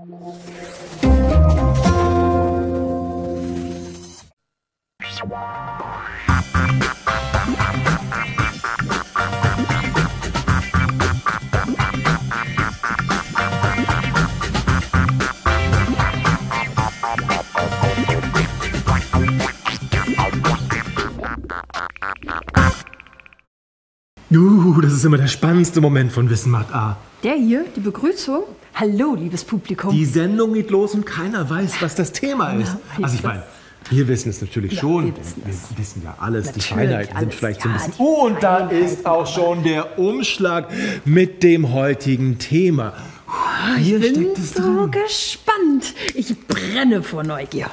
Uh, das ist immer der spannendste Moment von Wissen macht A. Der hier, die Begrüßung? Hallo, liebes Publikum. Die Sendung geht los und keiner weiß, was das Thema ist. Ja, Also ich meine, wir wissen es natürlich Ja, schon. wir wissen wir wissen ja alles. die Natürlich Feinheiten sind alles. vielleicht so ein Ja, bisschen. die Oh, und da Feinheiten. ist auch schon der Umschlag mit dem heutigen Thema. Hier Ich bin so drin. gespannt. Ich brenne vor Neugier.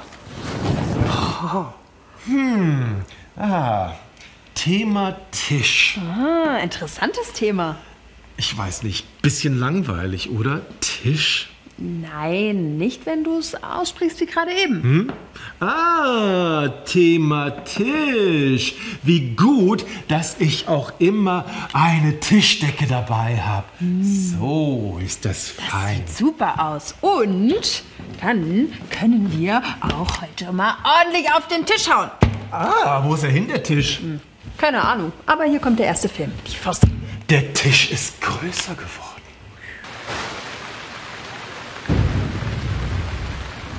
Ah, Thema Tisch. Ah, interessantes Thema. Ich weiß nicht, bisschen langweilig, oder? Tisch? Nein, nicht, wenn du es aussprichst wie gerade eben. Ah, Thema Tisch. Wie gut, dass ich auch immer eine Tischdecke dabei habe. So ist das fein. Sieht super aus. Und dann können wir auch heute mal ordentlich auf den Tisch hauen. Ah, wo ist er hin, der Tisch? Keine Ahnung, aber hier kommt der erste Film. Die Faust. Der Tisch ist größer geworden.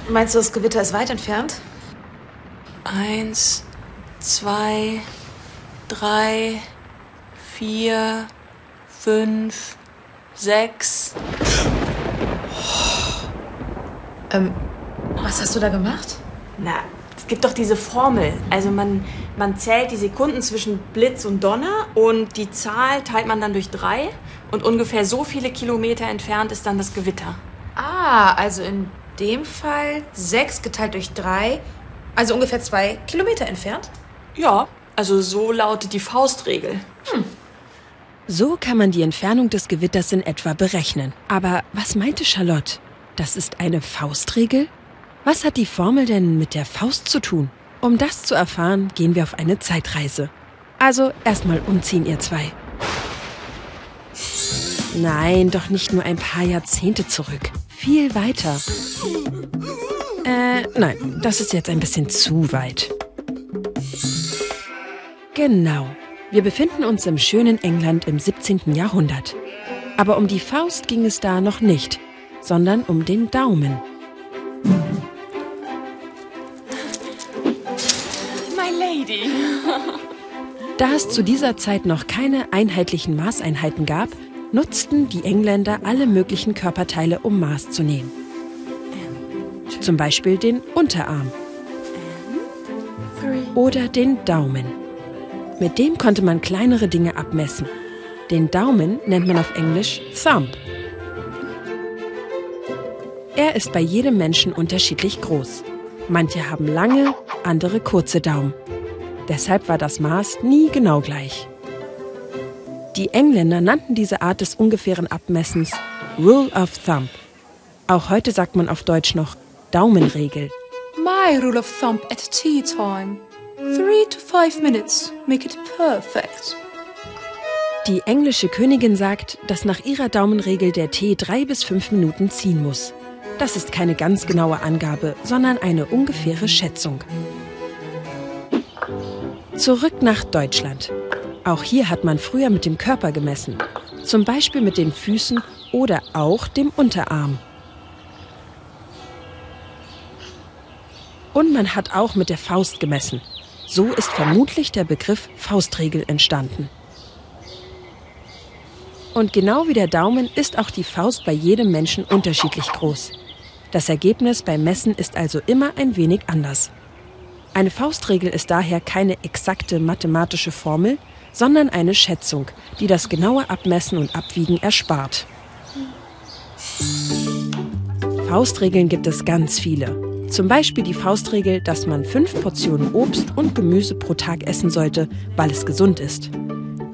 Meinst du, das Gewitter ist weit entfernt? Eins, zwei, drei, vier, fünf, sechs. Was hast du da gemacht? Na, es gibt doch diese Formel. Also man, man zählt die Sekunden zwischen Blitz und Donner und die Zahl teilt man dann durch drei und ungefähr so viele Kilometer entfernt ist dann das Gewitter. Ah, also in dem Fall sechs geteilt durch drei, also ungefähr zwei Kilometer entfernt. Ja, also so lautet die Faustregel. So kann man die Entfernung des Gewitters in etwa berechnen. Aber was meinte Charlotte? Das ist eine Faustregel? Was hat die Formel denn mit der Faust zu tun? Um das zu erfahren, gehen wir auf eine Zeitreise. Also erstmal umziehen, ihr zwei. Nein, doch nicht nur ein paar Jahrzehnte zurück. Viel weiter. Äh, nein, das ist jetzt ein bisschen zu weit. Genau. Wir befinden uns im schönen England im 17. Jahrhundert. Aber um die Faust ging es da noch nicht, sondern um den Daumen. Lady. Da es zu dieser Zeit noch keine einheitlichen Maßeinheiten gab, nutzten die Engländer alle möglichen Körperteile, um Maß zu nehmen. Zum Beispiel den Unterarm oder den Daumen. Mit dem konnte man kleinere Dinge abmessen. Den Daumen nennt man auf Englisch Thumb. Er ist bei jedem Menschen unterschiedlich groß. Manche haben lange, andere kurze Daumen. Deshalb war das Maß nie genau gleich. Die Engländer nannten diese Art des ungefähren Abmessens Rule of Thumb. Auch heute sagt man auf Deutsch noch Daumenregel. My rule of thumb at tea time. Three to five minutes make it perfect. Die englische Königin sagt, dass nach ihrer Daumenregel der Tee drei bis fünf Minuten ziehen muss. Das ist keine ganz genaue Angabe, sondern eine ungefähre Schätzung. Zurück nach Deutschland. Auch hier hat man früher mit dem Körper gemessen. Zum Beispiel mit den Füßen oder auch dem Unterarm. Und man hat auch mit der Faust gemessen. So ist vermutlich der Begriff Faustregel entstanden. Und genau wie der Daumen ist auch die Faust bei jedem Menschen unterschiedlich groß. Das Ergebnis beim Messen ist also immer ein wenig anders. Eine Faustregel ist daher keine exakte mathematische Formel, sondern eine Schätzung, die das genaue Abmessen und Abwiegen erspart. Faustregeln gibt es ganz viele. Zum Beispiel die Faustregel, dass man fünf Portionen Obst und Gemüse pro Tag essen sollte, weil es gesund ist.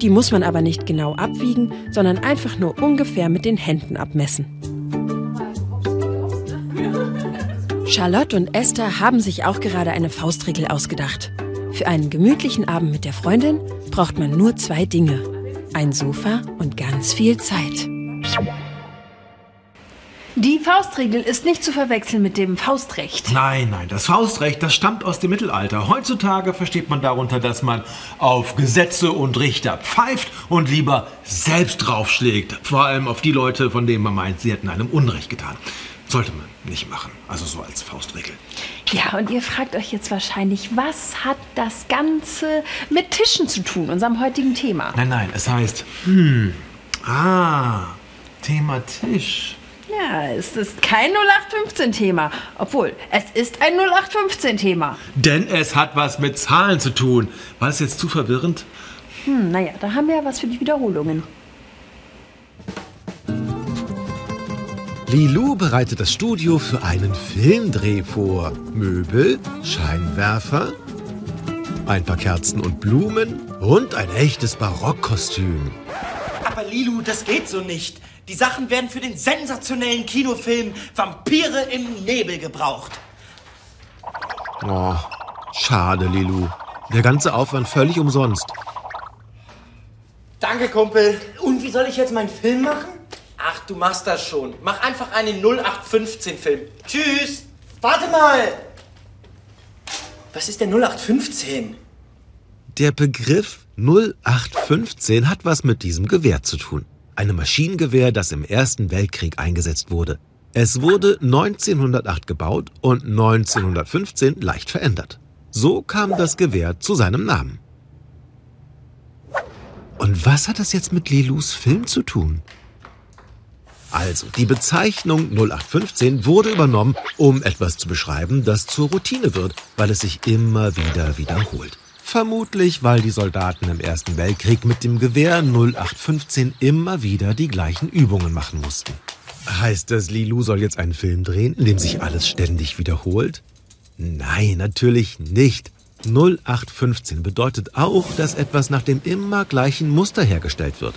Die muss man aber nicht genau abwiegen, sondern einfach nur ungefähr mit den Händen abmessen. Charlotte und Esther haben sich auch gerade eine Faustregel ausgedacht. Für einen gemütlichen Abend mit der Freundin braucht man nur zwei Dinge. Ein Sofa und ganz viel Zeit. Die Faustregel ist nicht zu verwechseln mit dem Faustrecht. Nein, nein, das Faustrecht, das stammt aus dem Mittelalter. Heutzutage versteht man darunter, dass man auf Gesetze und Richter pfeift und lieber selbst draufschlägt. Vor allem auf die Leute, von denen man meint, sie hätten einem Unrecht getan. Sollte man nicht machen. Also so als Faustregel. Ja, und ihr fragt euch jetzt wahrscheinlich, was hat das Ganze mit Tischen zu tun, unserem heutigen Thema? Nein, nein, es heißt, hm, ah, Thema Tisch. Ja, es ist kein 0815-Thema. Obwohl, es ist ein 0815-Thema. Denn es hat was mit Zahlen zu tun. War es jetzt zu verwirrend? Hm, naja, da haben wir ja was für die Wiederholungen. Lilou bereitet das Studio für einen Filmdreh vor. Möbel, Scheinwerfer, ein paar Kerzen und Blumen und ein echtes Barockkostüm. Aber Lilu, das geht so nicht. Die Sachen werden für den sensationellen Kinofilm Vampire im Nebel gebraucht. Oh, schade, Lilou. Der ganze Aufwand völlig umsonst. Danke, Kumpel. Und wie soll ich jetzt meinen Film machen? Ach, du machst das schon. Mach einfach einen 0815-Film. Tschüss. Warte mal. Was ist der 0815? Der Begriff 0815 hat was mit diesem Gewehr zu tun. Einem Maschinengewehr, das im Ersten Weltkrieg eingesetzt wurde. Es wurde 1908 gebaut und 1915 leicht verändert. So kam das Gewehr zu seinem Namen. Und was hat das jetzt mit Lilus Film zu tun? Also, die Bezeichnung 0815 wurde übernommen, um etwas zu beschreiben, das zur Routine wird, weil es sich immer wieder wiederholt. Vermutlich, weil die Soldaten im Ersten Weltkrieg mit dem Gewehr 0815 immer wieder die gleichen Übungen machen mussten. Heißt das, Lilu soll jetzt einen Film drehen, in dem sich alles ständig wiederholt? Nein, natürlich nicht. 0815 bedeutet auch, dass etwas nach dem immer gleichen Muster hergestellt wird.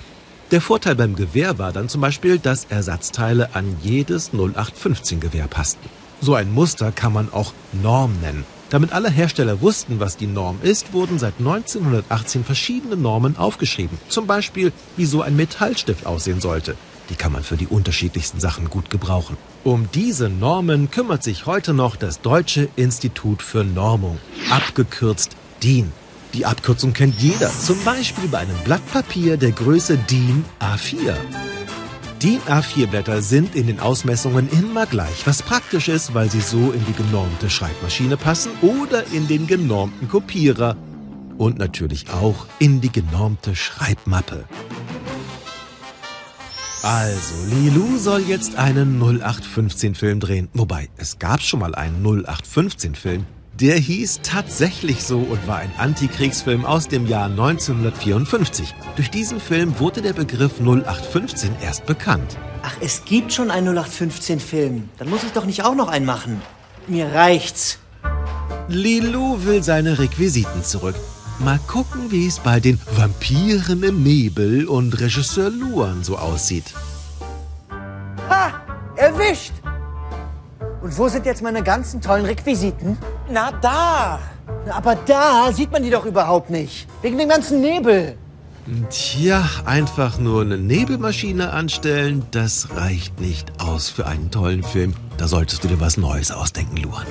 Der Vorteil beim Gewehr war dann zum Beispiel, dass Ersatzteile an jedes 0815-Gewehr passten. So ein Muster kann man auch Norm nennen. Damit alle Hersteller wussten, was die Norm ist, wurden seit 1918 verschiedene Normen aufgeschrieben. Zum Beispiel, wie so ein Metallstift aussehen sollte. Die kann man für die unterschiedlichsten Sachen gut gebrauchen. Um diese Normen kümmert sich heute noch das Deutsche Institut für Normung, abgekürzt DIN. Die Abkürzung kennt jeder, zum Beispiel bei einem Blatt Papier der Größe DIN A4. DIN A4-Blätter sind in den Ausmessungen immer gleich, was praktisch ist, weil sie so in die genormte Schreibmaschine passen oder in den genormten Kopierer und natürlich auch in die genormte Schreibmappe. Also, Lilu soll jetzt einen 0815-Film drehen. Wobei, es gab schon mal einen 0815-Film. Der hieß tatsächlich so und war ein Antikriegsfilm aus dem Jahr 1954. Durch diesen Film wurde der Begriff 0815 erst bekannt. Ach, es gibt schon einen 0815-Film. Dann muss ich doch nicht auch noch einen machen. Mir reicht's. Lilu will seine Requisiten zurück. Mal gucken, wie es bei den Vampiren im Nebel und Regisseur Luan so aussieht. Ha! Erwischt! Und wo sind jetzt meine ganzen tollen Requisiten? Na da. Aber da sieht man die doch überhaupt nicht. Wegen dem ganzen Nebel. Tja, einfach nur eine Nebelmaschine anstellen, das reicht nicht aus für einen tollen Film. Da solltest du dir was Neues ausdenken, Luan.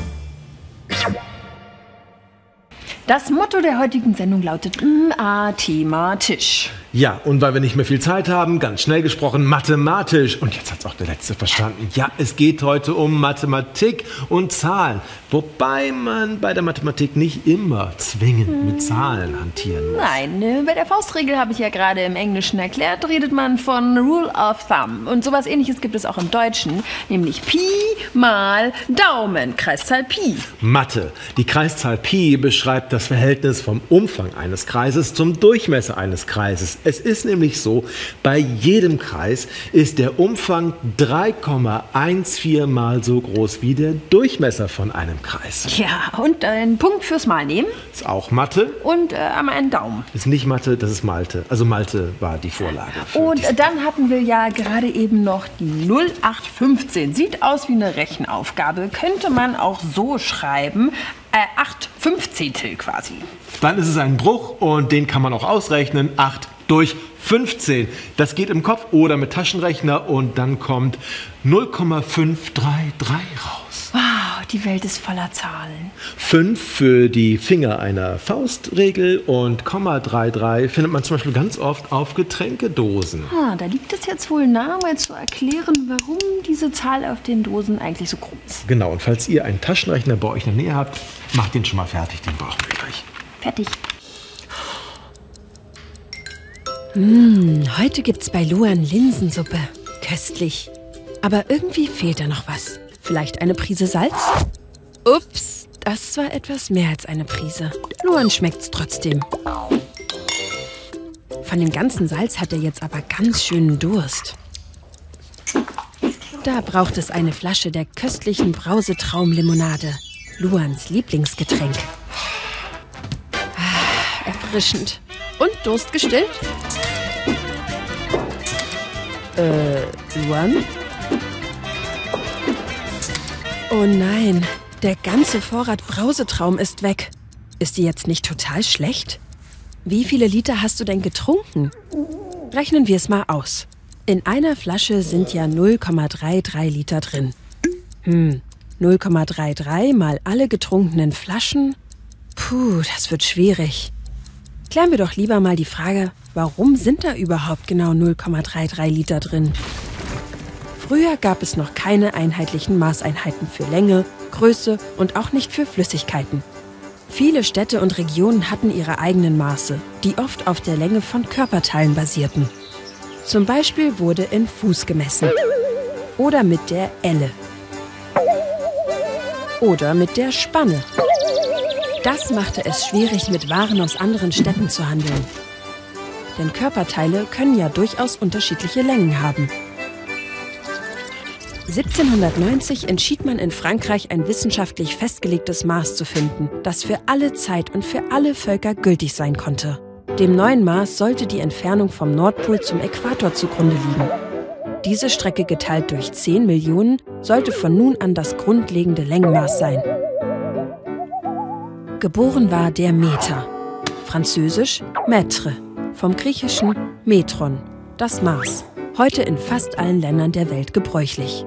Das Motto der heutigen Sendung lautet MA Thema Tisch. Ja, und weil wir nicht mehr viel Zeit haben, ganz schnell gesprochen, mathematisch. Und jetzt hat's auch der Letzte verstanden. Ja, es geht heute um Mathematik und Zahlen. Wobei man bei der Mathematik nicht immer zwingend mit Zahlen hantieren muss. Nein, äh, bei der Faustregel habe ich ja gerade im Englischen erklärt, redet man von Rule of Thumb. Und sowas ähnliches gibt es auch im Deutschen, nämlich Pi mal Daumen, Kreiszahl Pi. Mathe. Die Kreiszahl Pi beschreibt das Verhältnis vom Umfang eines Kreises zum Durchmesser eines Kreises. Es ist nämlich so, bei jedem Kreis ist der Umfang 3,14 mal so groß wie der Durchmesser von einem Kreis. Ja, und einen Punkt fürs Mal nehmen Ist auch Mathe. und äh, einmal einen Daumen. Ist nicht Mathe, das ist Malte. Also Malte war die Vorlage. Und dann hatten wir ja gerade eben noch die 0815. Sieht aus wie eine Rechenaufgabe. Könnte man auch so schreiben. Äh, 8 Fünfzehntel quasi. dann ist es ein Bruch und den kann man auch ausrechnen. 8 durch 15. Das geht im Kopf oder mit Taschenrechner und dann kommt 0,533 raus. Wow, die Welt ist voller Zahlen. 5 für die Finger einer Faustregel und 0,33 findet man zum Beispiel ganz oft auf Getränkedosen. Ah, da liegt es jetzt wohl nahe, mal zu erklären, warum diese Zahl auf den Dosen eigentlich so krumm ist. Genau, und falls ihr einen Taschenrechner bei euch in der Nähe habt, macht den schon mal fertig, den brauchen wir gleich. Fertig. Mmh, heute gibt's bei Luan Linsensuppe. Köstlich. Aber irgendwie fehlt da noch was. Vielleicht eine Prise Salz? Ups, das war etwas mehr als eine Prise. Luan schmeckt's trotzdem. Von dem ganzen Salz hat er jetzt aber ganz schönen Durst. Da braucht es eine Flasche der köstlichen Brausetraumlimonade. Luans Lieblingsgetränk. Ah, erfrischend. Und Durst gestillt? Äh, Luan? Oh nein, der ganze Vorrat Brausetraum ist weg. Ist die jetzt nicht total schlecht? Wie viele Liter hast du denn getrunken? Rechnen wir es mal aus. In einer Flasche sind ja 0,33 Liter drin. Hm, 0,33 mal alle getrunkenen Flaschen? Puh, das wird schwierig. Klären wir doch lieber mal die Frage, warum sind da überhaupt genau 0,33 Liter drin? Früher gab es noch keine einheitlichen Maßeinheiten für Länge, Größe und auch nicht für Flüssigkeiten. Viele Städte und Regionen hatten ihre eigenen Maße, die oft auf der Länge von Körperteilen basierten. Zum Beispiel wurde in Fuß gemessen. Oder mit der Elle. Oder mit der Spanne. Das machte es schwierig, mit Waren aus anderen Städten zu handeln. Denn Körperteile können ja durchaus unterschiedliche Längen haben. 1790 entschied man in Frankreich ein wissenschaftlich festgelegtes Maß zu finden, das für alle Zeit und für alle Völker gültig sein konnte. Dem neuen Maß sollte die Entfernung vom Nordpol zum Äquator zugrunde liegen. Diese Strecke geteilt durch 10 Millionen sollte von nun an das grundlegende Längenmaß sein. Geboren war der Meter, französisch Mètre, vom griechischen Metron, das Maß, heute in fast allen Ländern der Welt gebräuchlich.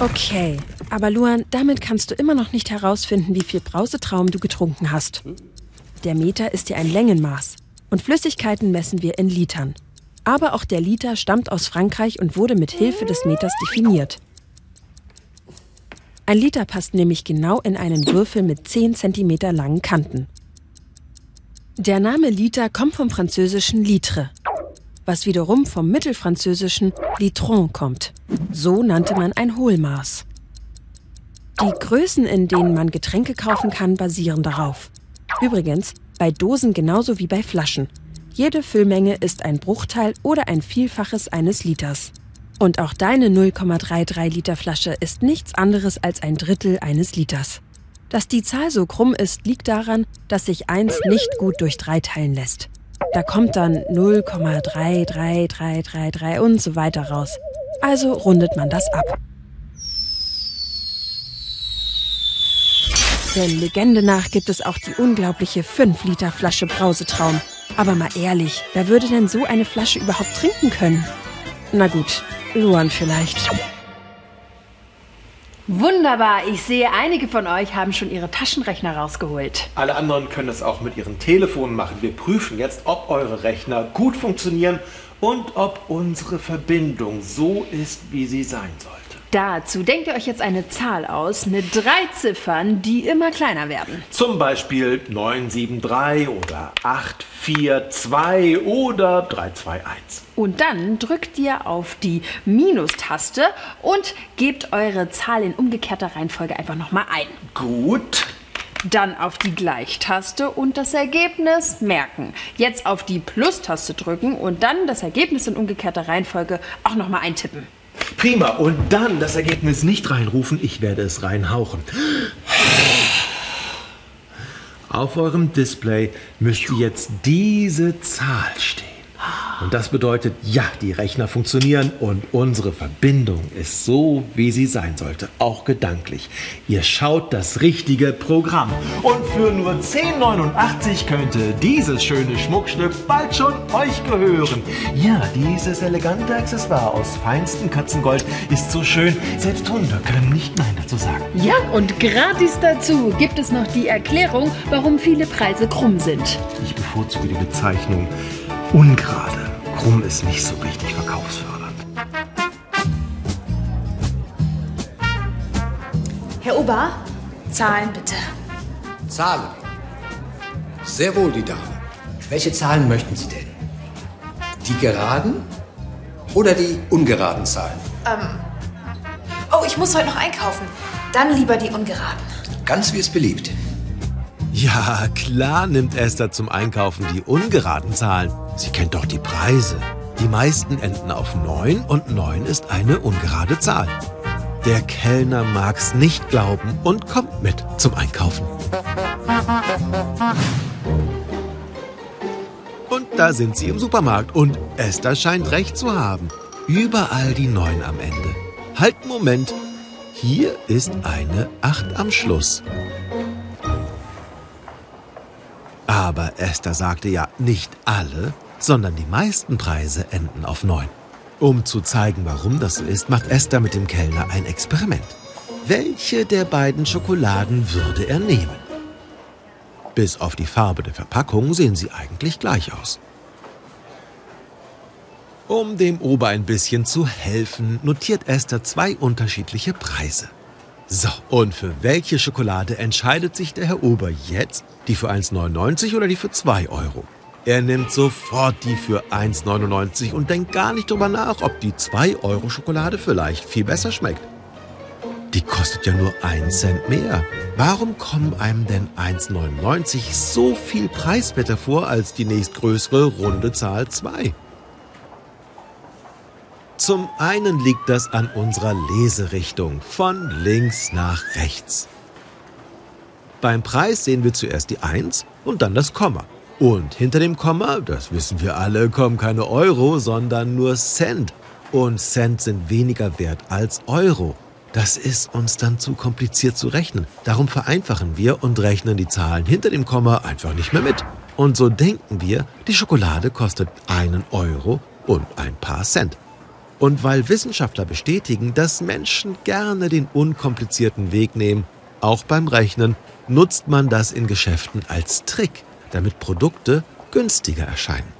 Okay, aber Luan, damit kannst du immer noch nicht herausfinden, wie viel Brausetraum du getrunken hast. Der Meter ist ja ein Längenmaß und Flüssigkeiten messen wir in Litern. Aber auch der Liter stammt aus Frankreich und wurde mit Hilfe des Meters definiert. Ein Liter passt nämlich genau in einen Würfel mit 10 cm langen Kanten. Der Name Liter kommt vom französischen litre, was wiederum vom mittelfranzösischen litron kommt. So nannte man ein Hohlmaß. Die Größen, in denen man Getränke kaufen kann, basieren darauf. Übrigens, bei Dosen genauso wie bei Flaschen. Jede Füllmenge ist ein Bruchteil oder ein Vielfaches eines Liters. Und auch deine 0,33 Liter Flasche ist nichts anderes als ein Drittel eines Liters. Dass die Zahl so krumm ist, liegt daran, dass sich eins nicht gut durch drei teilen lässt. Da kommt dann 0,33333 und so weiter raus. Also rundet man das ab. Der Legende nach gibt es auch die unglaubliche 5 Liter Flasche Brausetraum. Aber mal ehrlich, wer würde denn so eine Flasche überhaupt trinken können? Na gut, Luan vielleicht. Wunderbar, ich sehe, einige von euch haben schon ihre Taschenrechner rausgeholt. Alle anderen können das auch mit ihren Telefonen machen. Wir prüfen jetzt, ob eure Rechner gut funktionieren und ob unsere Verbindung so ist, wie sie sein sollte. Dazu denkt ihr euch jetzt eine Zahl aus mit drei Ziffern, die immer kleiner werden. Zum Beispiel 973 oder 842 oder 321. Und dann drückt ihr auf die Minustaste und gebt eure Zahl in umgekehrter Reihenfolge einfach nochmal ein. Gut. Dann auf die Gleichtaste und das Ergebnis merken. Jetzt auf die Plus-Taste drücken und dann das Ergebnis in umgekehrter Reihenfolge auch nochmal eintippen. Prima. Und dann das Ergebnis nicht reinrufen, ich werde es reinhauchen. Auf eurem Display müsste jetzt diese Zahl stehen. Und das bedeutet, ja, die Rechner funktionieren und unsere Verbindung ist so, wie sie sein sollte, auch gedanklich. Ihr schaut das richtige Programm. Und für nur 10,89 könnte dieses schöne Schmuckstück bald schon euch gehören. Ja, dieses elegante Accessoire aus feinstem Katzengold ist so schön, selbst Hunde können nicht Nein dazu sagen. Ja, und gratis dazu gibt es noch die Erklärung, warum viele Preise krumm sind. Ich bevorzuge die Bezeichnung ungerade. Krumm ist nicht so richtig verkaufsfördernd. Herr Ober, Zahlen bitte. Zahlen. Sehr wohl, die Dame. Welche Zahlen möchten Sie denn? Die geraden oder die ungeraden Zahlen? Ähm. Oh, ich muss heute noch einkaufen. Dann lieber die ungeraden. Ganz wie es beliebt. Ja, klar nimmt Esther zum Einkaufen die ungeraden Zahlen. Sie kennt doch die Preise. Die meisten enden auf 9 und 9 ist eine ungerade Zahl. Der Kellner mag's nicht glauben und kommt mit zum Einkaufen. Und da sind sie im Supermarkt und Esther scheint recht zu haben. Überall die 9 am Ende. Halt, Moment. Hier ist eine 8 am Schluss. Aber Esther sagte ja nicht alle, sondern die meisten Preise enden auf 9. Um zu zeigen, warum das so ist, macht Esther mit dem Kellner ein Experiment. Welche der beiden Schokoladen würde er nehmen? Bis auf die Farbe der Verpackung sehen sie eigentlich gleich aus. Um dem Ober ein bisschen zu helfen, notiert Esther zwei unterschiedliche Preise. So, und für welche Schokolade entscheidet sich der Herr Ober jetzt? Die für 1,99 oder die für 2 Euro? Er nimmt sofort die für 1,99 und denkt gar nicht drüber nach, ob die 2 Euro Schokolade vielleicht viel besser schmeckt. Die kostet ja nur 1 Cent mehr. Warum kommen einem denn 1,99 so viel preiswerter vor als die nächstgrößere runde Zahl 2? Zum einen liegt das an unserer Leserichtung von links nach rechts. Beim Preis sehen wir zuerst die 1 und dann das Komma. Und hinter dem Komma, das wissen wir alle, kommen keine Euro, sondern nur Cent. Und Cent sind weniger wert als Euro. Das ist uns dann zu kompliziert zu rechnen. Darum vereinfachen wir und rechnen die Zahlen hinter dem Komma einfach nicht mehr mit. Und so denken wir, die Schokolade kostet einen Euro und ein paar Cent. Und weil Wissenschaftler bestätigen, dass Menschen gerne den unkomplizierten Weg nehmen, auch beim Rechnen, nutzt man das in Geschäften als Trick, damit Produkte günstiger erscheinen.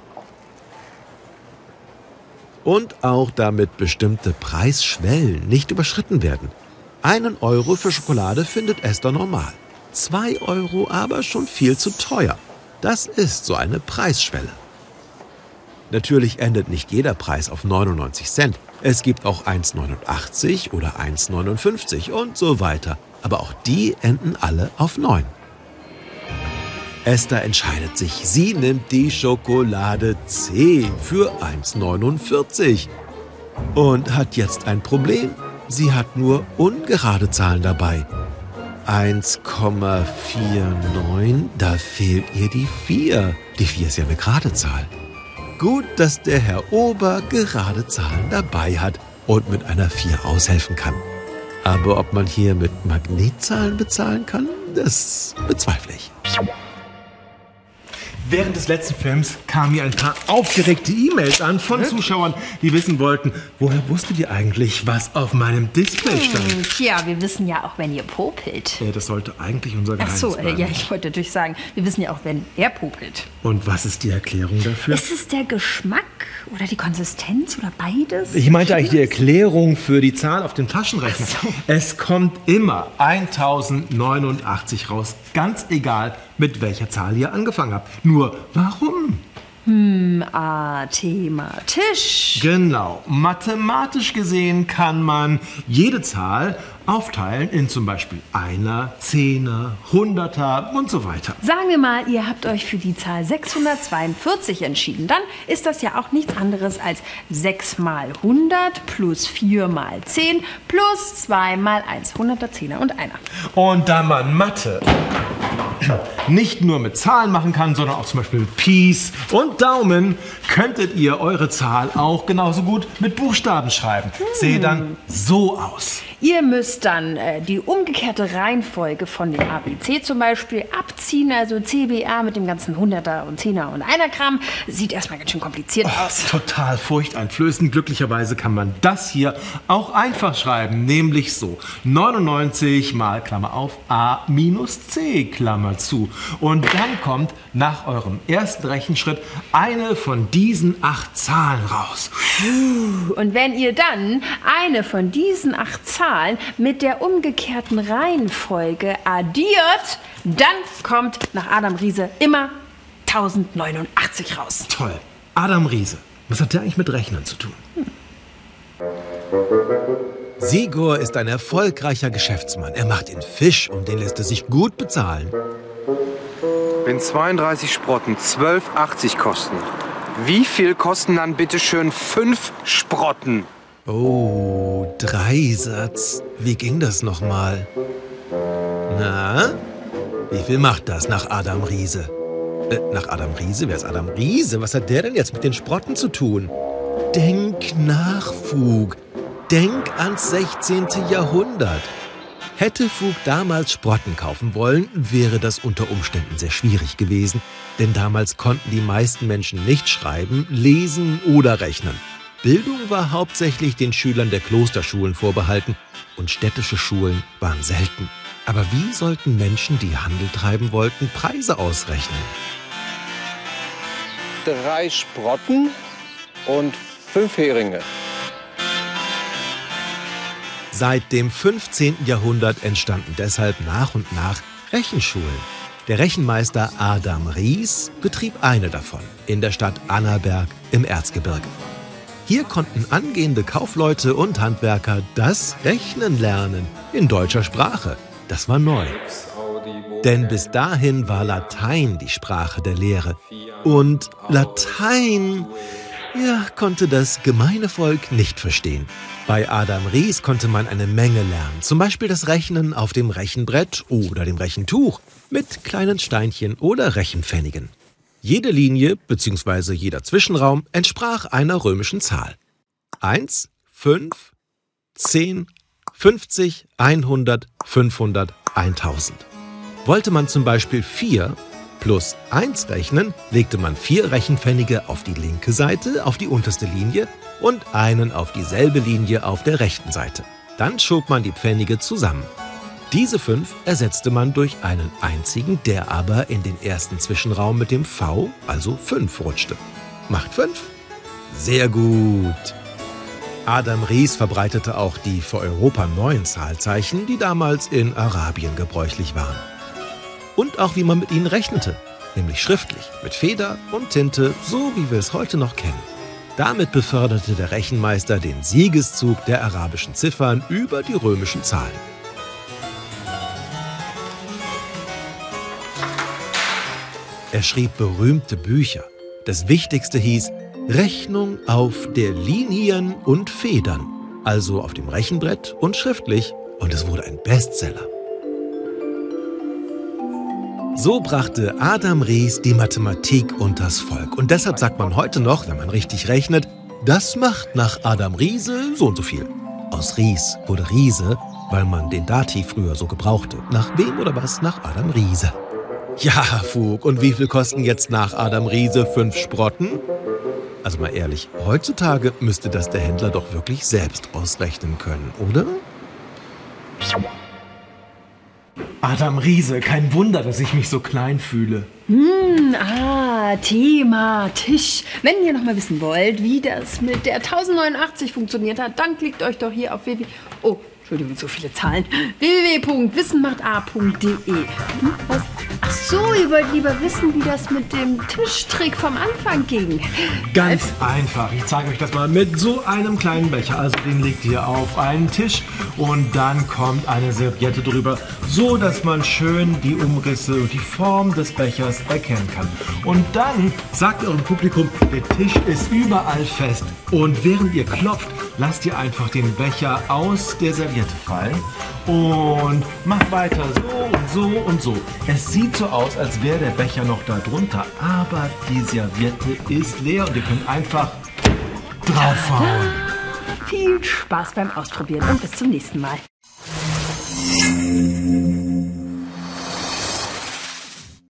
Und auch damit bestimmte Preisschwellen nicht überschritten werden. Einen Euro für Schokolade findet Esther normal. Zwei Euro aber schon viel zu teuer. Das ist so eine Preisschwelle. Natürlich endet nicht jeder Preis auf 99 Cent. Es gibt auch 1,89 oder 1,59 und so weiter. Aber auch die enden alle auf 9. Esther entscheidet sich. Sie nimmt die Schokolade C für 1,49 und hat jetzt ein Problem. Sie hat nur ungerade Zahlen dabei. 1,49, da fehlt ihr die 4. Die 4 ist ja eine gerade Zahl. Gut, dass der Herr Ober gerade Zahlen dabei hat und mit einer 4 aushelfen kann. Aber ob man hier mit Magnetzahlen bezahlen kann, das bezweifle ich. Während des letzten Films kamen mir ein paar aufgeregte E-Mails an von Zuschauern, die wissen wollten, woher wusstet ihr eigentlich, was auf meinem Display stand? Hm, Tja, wir wissen ja auch, wenn ihr popelt. Äh, das sollte eigentlich unser Ach Geheimnis so, äh, bleiben. ja, ich wollte natürlich sagen, wir wissen ja auch, wenn er popelt. Und was ist die Erklärung dafür? Ist es der Geschmack oder die Konsistenz oder beides? Ich meinte eigentlich die Erklärung für die Zahl auf dem Taschenrechner. Es kommt immer 1089 raus, ganz egal, mit welcher Zahl ihr angefangen habt. Nur, warum? Hm, mathematisch. Genau. Mathematisch gesehen kann man jede Zahl aufteilen in zum Beispiel Einer, Zehner, Hunderter und so weiter. Sagen wir mal, ihr habt euch für die Zahl 642 entschieden. Dann ist das ja auch nichts anderes als 6 mal 100 plus 4 mal 10 plus 2 mal 1. 100er, 10er und einer. Und da man Mathe nicht nur mit Zahlen machen kann, sondern auch zum Beispiel mit Pies und Daumen, könntet ihr eure Zahl auch genauso gut mit Buchstaben schreiben. Sehe dann so aus. Ihr müsst dann äh, die umgekehrte Reihenfolge von dem ABC zum Beispiel abziehen. Also CBA mit dem ganzen 100er und 10er und 1er Gramm. Sieht erstmal ganz schön kompliziert aus. Total furchteinflößend. Glücklicherweise kann man das hier auch einfach schreiben, nämlich so. 99 mal Klammer auf A minus C Klammer zu. Und dann kommt nach eurem ersten Rechenschritt eine von diesen acht Zahlen raus. Und wenn ihr dann eine von diesen acht Zahlen mit der umgekehrten Reihenfolge addiert, dann kommt nach Adam Riese immer 1089 raus. Toll. Adam Riese. Was hat der eigentlich mit Rechnern zu tun? Sigor ist ein erfolgreicher Geschäftsmann. Er macht den Fisch und den lässt er sich gut bezahlen. Wenn 32 Sprotten 12,80 kosten, wie viel kosten dann bitte schön 5 Sprotten? Oh, Dreisatz. Wie ging das nochmal? Na? Wie viel macht das nach Adam Riese? Äh, nach Adam Riese? Wer ist Adam Riese? Was hat der denn jetzt mit den Sprotten zu tun? Denk nach, Fug. Denk ans 16. Jahrhundert. Hätte Fug damals Sprotten kaufen wollen, wäre das unter Umständen sehr schwierig gewesen, denn damals konnten die meisten Menschen nicht schreiben, lesen oder rechnen. Bildung war hauptsächlich den Schülern der Klosterschulen vorbehalten und städtische Schulen waren selten. Aber wie sollten Menschen, die Handel treiben wollten, Preise ausrechnen? Drei Sprotten und fünf Heringe. Seit dem 15. Jahrhundert entstanden deshalb nach und nach Rechenschulen. Der Rechenmeister Adam Ries betrieb eine davon in der Stadt Annaberg im Erzgebirge. Hier konnten angehende Kaufleute und Handwerker das Rechnen lernen in deutscher Sprache. Das war neu. Denn bis dahin war Latein die Sprache der Lehre. Und Latein ja, konnte das gemeine Volk nicht verstehen. Bei Adam Ries konnte man eine Menge lernen. Zum Beispiel das Rechnen auf dem Rechenbrett oder dem Rechentuch mit kleinen Steinchen oder Rechenpfennigen. Jede Linie bzw. jeder Zwischenraum entsprach einer römischen Zahl. 1, 5, 10, 50, 100, 500, 1000. Wollte man zum Beispiel 4 plus 1 rechnen, legte man vier Rechenpfennige auf die linke Seite, auf die unterste Linie und einen auf dieselbe Linie auf der rechten Seite. Dann schob man die Pfennige zusammen. Diese fünf ersetzte man durch einen einzigen, der aber in den ersten Zwischenraum mit dem V, also 5, rutschte. Macht 5? Sehr gut. Adam Ries verbreitete auch die für Europa neuen Zahlzeichen, die damals in Arabien gebräuchlich waren. Und auch wie man mit ihnen rechnete, nämlich schriftlich, mit Feder und Tinte, so wie wir es heute noch kennen. Damit beförderte der Rechenmeister den Siegeszug der arabischen Ziffern über die römischen Zahlen. Er schrieb berühmte Bücher. Das wichtigste hieß Rechnung auf der Linien und Federn, also auf dem Rechenbrett und schriftlich, und es wurde ein Bestseller. So brachte Adam Ries die Mathematik unters Volk. Und deshalb sagt man heute noch, wenn man richtig rechnet, das macht nach Adam Riese so und so viel. Aus Ries wurde Riese, weil man den Dativ früher so gebrauchte. Nach wem oder was? Nach Adam Riese. Ja, Fug, und wie viel kosten jetzt nach Adam Riese fünf Sprotten? Also mal ehrlich, heutzutage müsste das der Händler doch wirklich selbst ausrechnen können, oder? Adam Riese, kein Wunder, dass ich mich so klein fühle. Hm, ah, Thema, Tisch. Wenn ihr noch mal wissen wollt, wie das mit der 1089 funktioniert hat, dann klickt euch doch hier auf www. Oh, Entschuldigung, so viele Zahlen. www.wissenmachtA.de. Hm, was? So, ihr wollt lieber wissen, wie das mit dem Tischtrick vom Anfang ging. Ganz einfach. Ich zeige euch das mal mit so einem kleinen Becher. Also den legt ihr auf einen Tisch und dann kommt eine Serviette drüber, so dass man schön die Umrisse und die Form des Bechers erkennen kann. Und dann sagt eurem Publikum, der Tisch ist überall fest. Und während ihr klopft, lasst ihr einfach den Becher aus der Serviette fallen und macht weiter so und so und so. Es sieht so aus, als wäre der Becher noch da drunter, aber die Serviette ist leer und ihr könnt einfach draufhauen. Viel Spaß beim Ausprobieren und bis zum nächsten Mal.